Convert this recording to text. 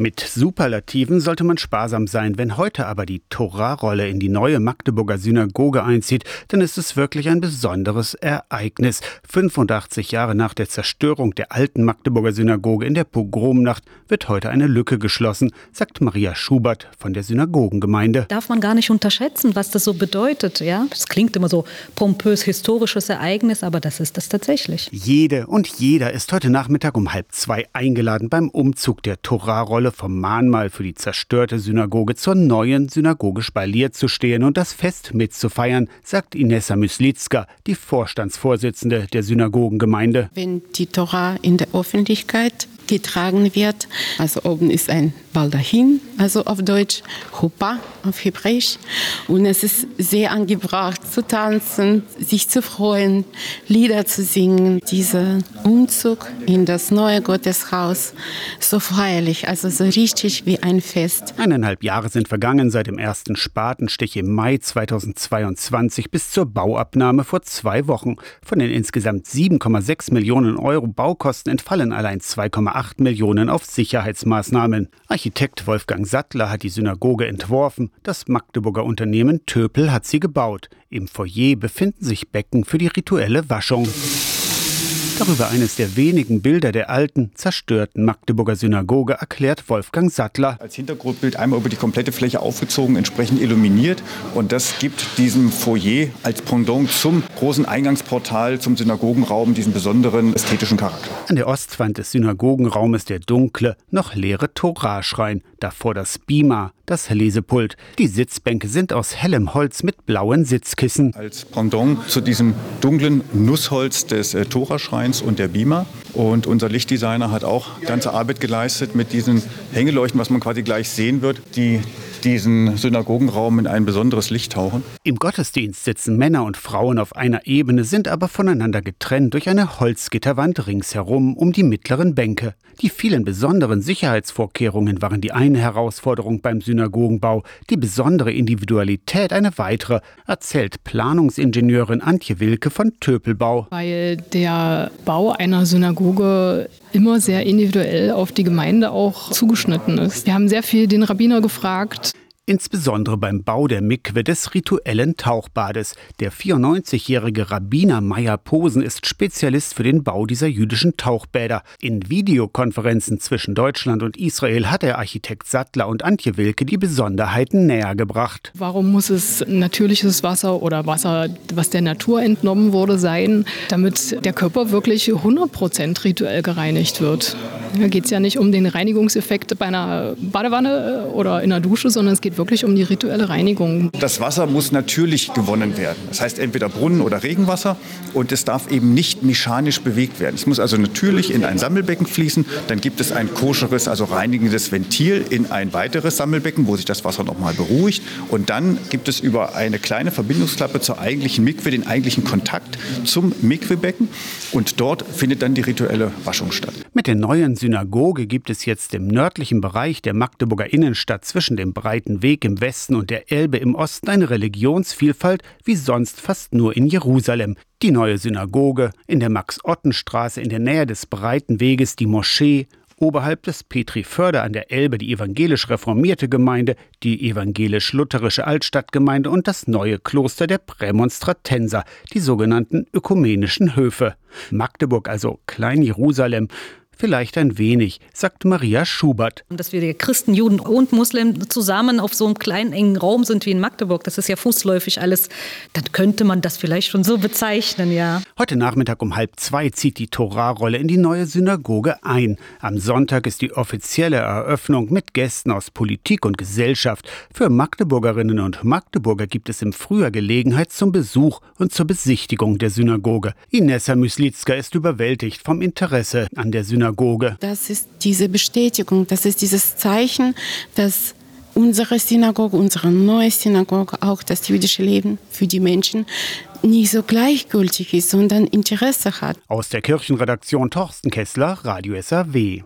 Mit Superlativen sollte man sparsam sein. Wenn heute aber die Torahrolle in die neue Magdeburger Synagoge einzieht, dann ist es wirklich ein besonderes Ereignis. 85 Jahre nach der Zerstörung der alten Magdeburger Synagoge in der Pogromnacht wird heute eine Lücke geschlossen, sagt Maria Schubert von der Synagogengemeinde. Darf man gar nicht unterschätzen, was das so bedeutet, ja? Es klingt immer so pompös historisches Ereignis, aber das ist es tatsächlich. Jede und jeder ist heute Nachmittag um halb zwei eingeladen beim Umzug der Torahrolle Rolle vom Mahnmal für die zerstörte Synagoge zur neuen Synagoge spaliert zu stehen und das Fest mitzufeiern, sagt Inessa Myslitska, die Vorstandsvorsitzende der Synagogengemeinde. Wenn die Tora in der Öffentlichkeit getragen wird. Also oben ist ein Baldachin, also auf Deutsch, Chuppah auf Hebräisch. Und es ist sehr angebracht zu tanzen, sich zu freuen, Lieder zu singen. Dieser Umzug in das neue Gotteshaus, so feierlich, also so richtig wie ein Fest. Eineinhalb Jahre sind vergangen seit dem ersten Spatenstich im Mai 2022 bis zur Bauabnahme vor zwei Wochen. Von den insgesamt 7,6 Millionen Euro Baukosten entfallen allein 2,8 8 Millionen auf Sicherheitsmaßnahmen. Architekt Wolfgang Sattler hat die Synagoge entworfen, das Magdeburger Unternehmen Töpel hat sie gebaut. Im Foyer befinden sich Becken für die rituelle Waschung. Darüber eines der wenigen Bilder der alten, zerstörten Magdeburger Synagoge erklärt Wolfgang Sattler. Als Hintergrundbild einmal über die komplette Fläche aufgezogen, entsprechend illuminiert. Und das gibt diesem Foyer als Pendant zum großen Eingangsportal, zum Synagogenraum, diesen besonderen ästhetischen Charakter. An der Ostwand des Synagogenraumes der dunkle, noch leere Torahschrein. Davor das Bima, das Lesepult. Die Sitzbänke sind aus hellem Holz mit blauen Sitzkissen. Als Pendant zu diesem dunklen Nussholz des äh, Toraschreins Designs und der Beamer. Und unser Lichtdesigner hat auch ganze Arbeit geleistet mit diesen Hängeleuchten, was man quasi gleich sehen wird, die diesen Synagogenraum in ein besonderes Licht tauchen. Im Gottesdienst sitzen Männer und Frauen auf einer Ebene, sind aber voneinander getrennt durch eine Holzgitterwand ringsherum um die mittleren Bänke. Die vielen besonderen Sicherheitsvorkehrungen waren die eine Herausforderung beim Synagogenbau, die besondere Individualität eine weitere, erzählt Planungsingenieurin Antje Wilke von Töpelbau. Weil der Bau einer Synagoge immer sehr individuell auf die Gemeinde auch zugeschnitten ist. Wir haben sehr viel den Rabbiner gefragt, insbesondere beim Bau der Mikwe des rituellen Tauchbades. Der 94-jährige Rabbiner Meyer Posen ist Spezialist für den Bau dieser jüdischen Tauchbäder. In Videokonferenzen zwischen Deutschland und Israel hat der Architekt Sattler und Antje Wilke die Besonderheiten näher gebracht. Warum muss es natürliches Wasser oder Wasser, was der Natur entnommen wurde, sein, damit der Körper wirklich 100% rituell gereinigt wird? Da geht es ja nicht um den Reinigungseffekt bei einer Badewanne oder in einer Dusche, sondern es geht wirklich um die rituelle Reinigung. Das Wasser muss natürlich gewonnen werden. Das heißt entweder Brunnen- oder Regenwasser und es darf eben nicht mechanisch bewegt werden. Es muss also natürlich in ein Sammelbecken fließen. Dann gibt es ein koscheres, also reinigendes Ventil in ein weiteres Sammelbecken, wo sich das Wasser nochmal beruhigt. Und dann gibt es über eine kleine Verbindungsklappe zur eigentlichen Mikwe den eigentlichen Kontakt zum Mikwebecken. Und dort findet dann die rituelle Waschung statt. Mit der neuen Synagoge gibt es jetzt im nördlichen Bereich der Magdeburger Innenstadt zwischen dem breiten Weg im Westen und der Elbe im Osten eine Religionsvielfalt wie sonst fast nur in Jerusalem. Die neue Synagoge, in der Max-Otten-Straße in der Nähe des breiten Weges die Moschee, oberhalb des Petri-Förder an der Elbe die evangelisch-reformierte Gemeinde, die evangelisch-lutherische Altstadtgemeinde und das neue Kloster der Prämonstratenser, die sogenannten ökumenischen Höfe. Magdeburg also Klein-Jerusalem, Vielleicht ein wenig, sagt Maria Schubert. Dass wir Christen, Juden und Muslimen zusammen auf so einem kleinen, engen Raum sind wie in Magdeburg, das ist ja fußläufig alles, dann könnte man das vielleicht schon so bezeichnen, ja. Heute Nachmittag um halb zwei zieht die Torahrolle in die neue Synagoge ein. Am Sonntag ist die offizielle Eröffnung mit Gästen aus Politik und Gesellschaft. Für Magdeburgerinnen und Magdeburger gibt es im Frühjahr Gelegenheit zum Besuch und zur Besichtigung der Synagoge. Inessa Myslitzka ist überwältigt vom Interesse an der Synagoge. Synagoge. Das ist diese Bestätigung, das ist dieses Zeichen, dass unsere Synagoge, unsere neue Synagoge, auch das jüdische Leben für die Menschen nicht so gleichgültig ist, sondern Interesse hat. Aus der Kirchenredaktion Torsten Kessler, Radio SAW.